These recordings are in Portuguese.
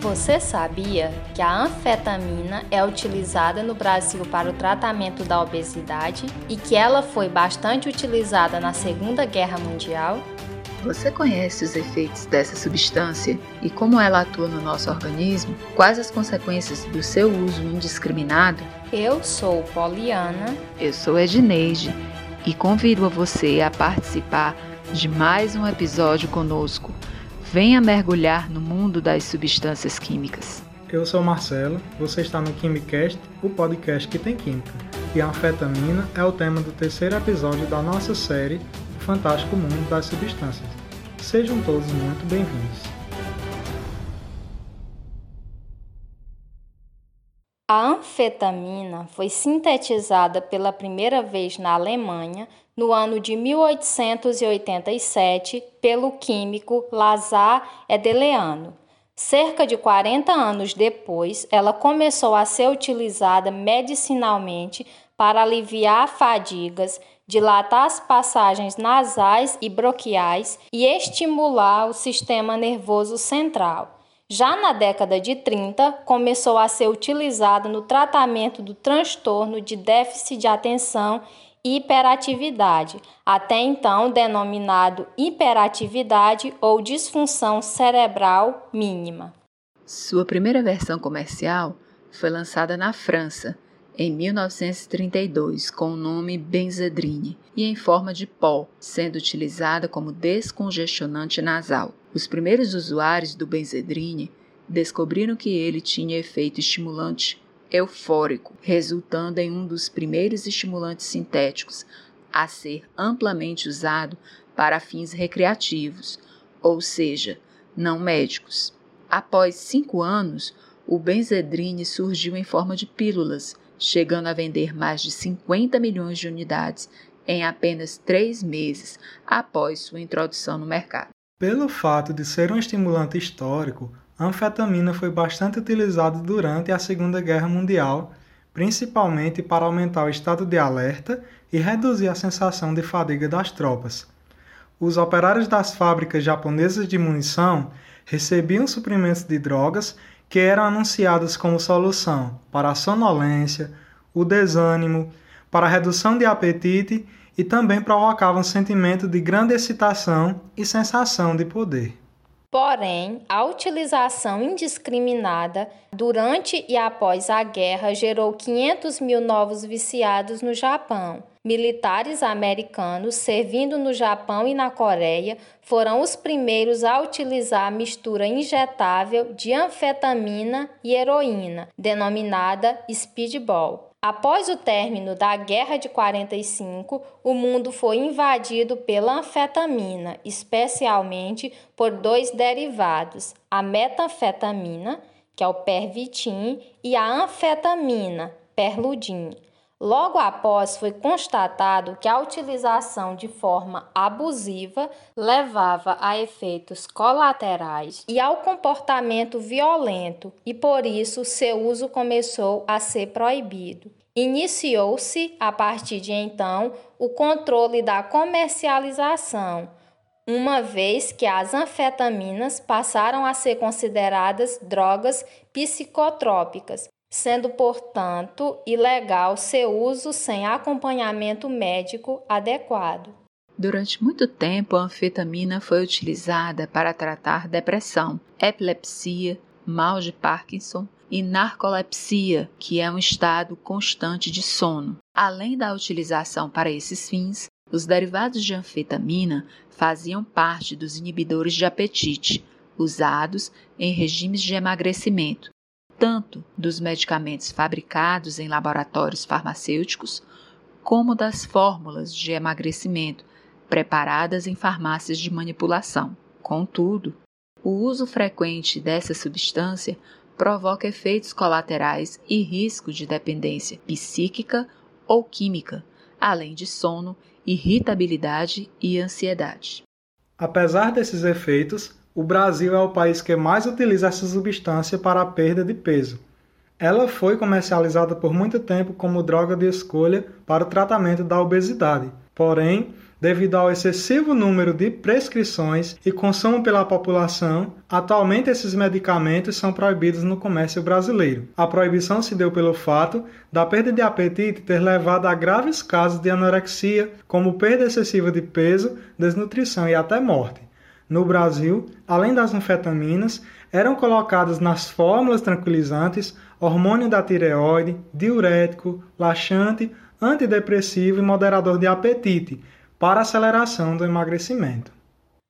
Você sabia que a anfetamina é utilizada no Brasil para o tratamento da obesidade e que ela foi bastante utilizada na Segunda Guerra Mundial? Você conhece os efeitos dessa substância e como ela atua no nosso organismo? Quais as consequências do seu uso indiscriminado? Eu sou Poliana. Eu sou Edneide e convido a você a participar de mais um episódio conosco Venha mergulhar no mundo das substâncias químicas. Eu sou Marcelo, você está no Quimicast, o podcast que tem química. E a anfetamina é o tema do terceiro episódio da nossa série O Fantástico Mundo das Substâncias. Sejam todos muito bem-vindos. A anfetamina foi sintetizada pela primeira vez na Alemanha no ano de 1887 pelo químico Lazar Edeleano. Cerca de 40 anos depois, ela começou a ser utilizada medicinalmente para aliviar fadigas, dilatar as passagens nasais e broquiais e estimular o sistema nervoso central. Já na década de 30, começou a ser utilizada no tratamento do transtorno de déficit de atenção hiperatividade, até então denominado hiperatividade ou disfunção cerebral mínima. Sua primeira versão comercial foi lançada na França em 1932 com o nome Benzedrine e em forma de pó, sendo utilizada como descongestionante nasal. Os primeiros usuários do Benzedrine descobriram que ele tinha efeito estimulante eufórico, resultando em um dos primeiros estimulantes sintéticos a ser amplamente usado para fins recreativos, ou seja, não médicos. Após cinco anos, o Benzedrine surgiu em forma de pílulas, chegando a vender mais de 50 milhões de unidades em apenas três meses após sua introdução no mercado. Pelo fato de ser um estimulante histórico, a anfetamina foi bastante utilizada durante a Segunda Guerra Mundial, principalmente para aumentar o estado de alerta e reduzir a sensação de fadiga das tropas. Os operários das fábricas japonesas de munição recebiam suprimentos de drogas que eram anunciados como solução para a sonolência, o desânimo, para a redução de apetite e também provocavam sentimento de grande excitação e sensação de poder. Porém, a utilização indiscriminada durante e após a guerra gerou 500 mil novos viciados no Japão. Militares americanos servindo no Japão e na Coreia foram os primeiros a utilizar a mistura injetável de anfetamina e heroína, denominada speedball. Após o término da Guerra de 45, o mundo foi invadido pela anfetamina, especialmente por dois derivados, a metanfetamina, que é o pervitin, e a anfetamina, perludim. Logo após, foi constatado que a utilização de forma abusiva levava a efeitos colaterais e ao comportamento violento, e por isso seu uso começou a ser proibido. Iniciou-se, a partir de então, o controle da comercialização, uma vez que as anfetaminas passaram a ser consideradas drogas psicotrópicas, sendo, portanto, ilegal seu uso sem acompanhamento médico adequado. Durante muito tempo, a anfetamina foi utilizada para tratar depressão, epilepsia, mal de Parkinson e narcolepsia, que é um estado constante de sono. Além da utilização para esses fins, os derivados de anfetamina faziam parte dos inibidores de apetite, usados em regimes de emagrecimento, tanto dos medicamentos fabricados em laboratórios farmacêuticos, como das fórmulas de emagrecimento preparadas em farmácias de manipulação. Contudo, o uso frequente dessa substância provoca efeitos colaterais e risco de dependência psíquica ou química, além de sono, irritabilidade e ansiedade. Apesar desses efeitos, o Brasil é o país que mais utiliza essa substância para a perda de peso. Ela foi comercializada por muito tempo como droga de escolha para o tratamento da obesidade. Porém, Devido ao excessivo número de prescrições e consumo pela população, atualmente esses medicamentos são proibidos no comércio brasileiro. A proibição se deu pelo fato da perda de apetite ter levado a graves casos de anorexia, como perda excessiva de peso, desnutrição e até morte. No Brasil, além das anfetaminas, eram colocadas nas fórmulas tranquilizantes hormônio da tireoide, diurético, laxante, antidepressivo e moderador de apetite, para aceleração do emagrecimento.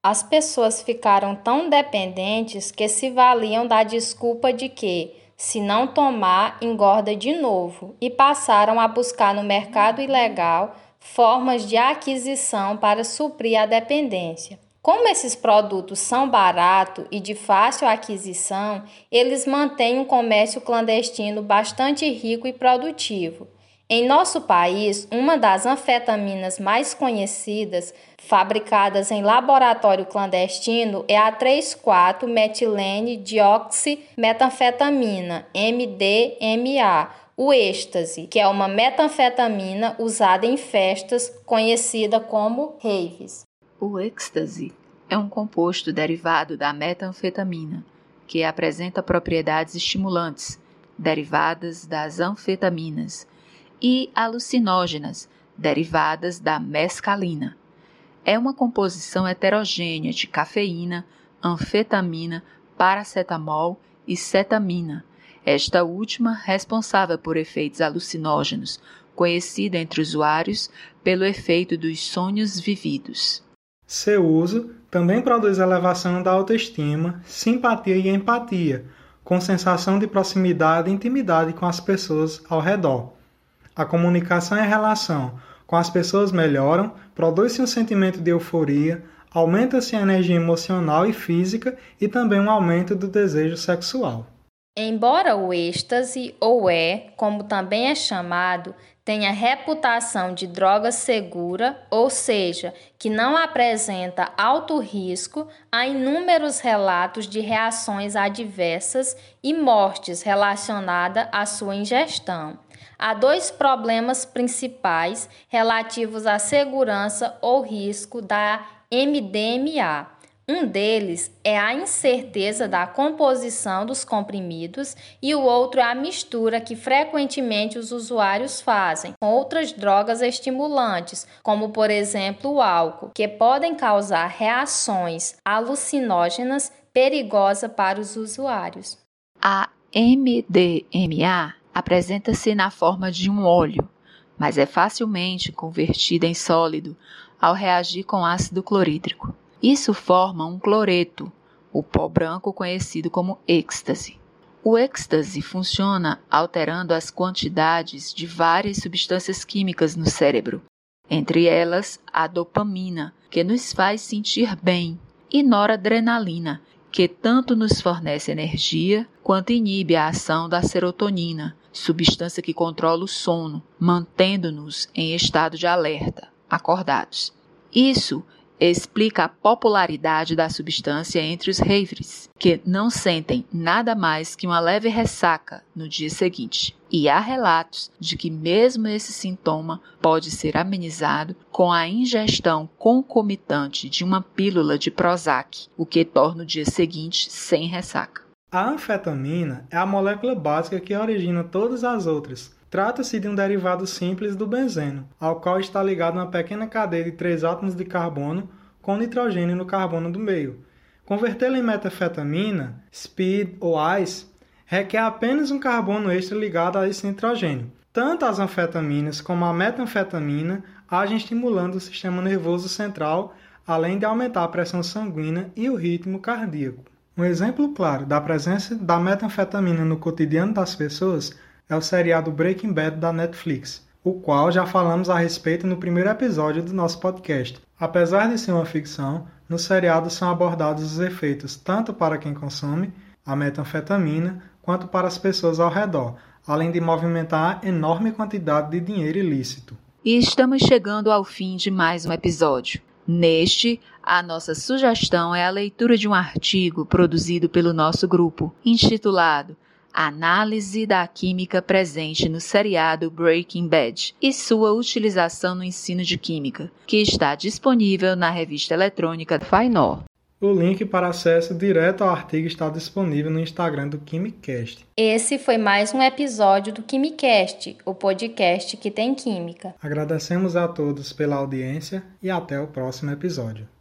As pessoas ficaram tão dependentes que se valiam da desculpa de que, se não tomar, engorda de novo, e passaram a buscar no mercado ilegal formas de aquisição para suprir a dependência. Como esses produtos são baratos e de fácil aquisição, eles mantêm um comércio clandestino bastante rico e produtivo. Em nosso país, uma das anfetaminas mais conhecidas, fabricadas em laboratório clandestino, é a 3,4-metilene dioximetanfetamina, MDMA, o êxtase, que é uma metanfetamina usada em festas, conhecida como raves. O êxtase é um composto derivado da metanfetamina, que apresenta propriedades estimulantes, derivadas das anfetaminas e alucinógenas, derivadas da mescalina. É uma composição heterogênea de cafeína, anfetamina, paracetamol e cetamina, esta última responsável por efeitos alucinógenos, conhecida entre usuários pelo efeito dos sonhos vividos. Seu uso também produz elevação da autoestima, simpatia e empatia, com sensação de proximidade e intimidade com as pessoas ao redor. A comunicação e a relação com as pessoas melhoram, produz-se um sentimento de euforia, aumenta-se a energia emocional e física e também um aumento do desejo sexual. Embora o êxtase, ou é, como também é chamado, tenha reputação de droga segura, ou seja, que não apresenta alto risco, há inúmeros relatos de reações adversas e mortes relacionadas à sua ingestão. Há dois problemas principais relativos à segurança ou risco da MDMA. Um deles é a incerteza da composição dos comprimidos e o outro é a mistura que frequentemente os usuários fazem com outras drogas estimulantes, como por exemplo o álcool, que podem causar reações alucinógenas perigosas para os usuários. A MDMA apresenta-se na forma de um óleo, mas é facilmente convertida em sólido ao reagir com ácido clorídrico. Isso forma um cloreto, o pó branco conhecido como êxtase. O êxtase funciona alterando as quantidades de várias substâncias químicas no cérebro, entre elas a dopamina, que nos faz sentir bem, e noradrenalina, que tanto nos fornece energia quanto inibe a ação da serotonina, substância que controla o sono, mantendo-nos em estado de alerta, acordados. Isso explica a popularidade da substância entre os ravers, que não sentem nada mais que uma leve ressaca no dia seguinte. E há relatos de que mesmo esse sintoma pode ser amenizado com a ingestão concomitante de uma pílula de Prozac, o que torna o dia seguinte sem ressaca. A anfetamina é a molécula básica que origina todas as outras. Trata-se de um derivado simples do benzeno, ao qual está ligado uma pequena cadeia de três átomos de carbono com nitrogênio no carbono do meio. Convertê-la em metafetamina, speed ou ice requer apenas um carbono extra ligado a esse nitrogênio. Tanto as anfetaminas como a metanfetamina agem estimulando o sistema nervoso central, além de aumentar a pressão sanguínea e o ritmo cardíaco. Um exemplo claro da presença da metanfetamina no cotidiano das pessoas é o seriado Breaking Bad da Netflix, o qual já falamos a respeito no primeiro episódio do nosso podcast. Apesar de ser uma ficção, no seriado são abordados os efeitos tanto para quem consome a metanfetamina quanto para as pessoas ao redor, além de movimentar enorme quantidade de dinheiro ilícito. E estamos chegando ao fim de mais um episódio. Neste, a nossa sugestão é a leitura de um artigo produzido pelo nosso grupo, intitulado Análise da química presente no seriado Breaking Bad e sua utilização no ensino de química, que está disponível na revista eletrônica Fainor. O link para acesso direto ao artigo está disponível no Instagram do Quimicast. Esse foi mais um episódio do Quimicast, o podcast que tem química. Agradecemos a todos pela audiência e até o próximo episódio.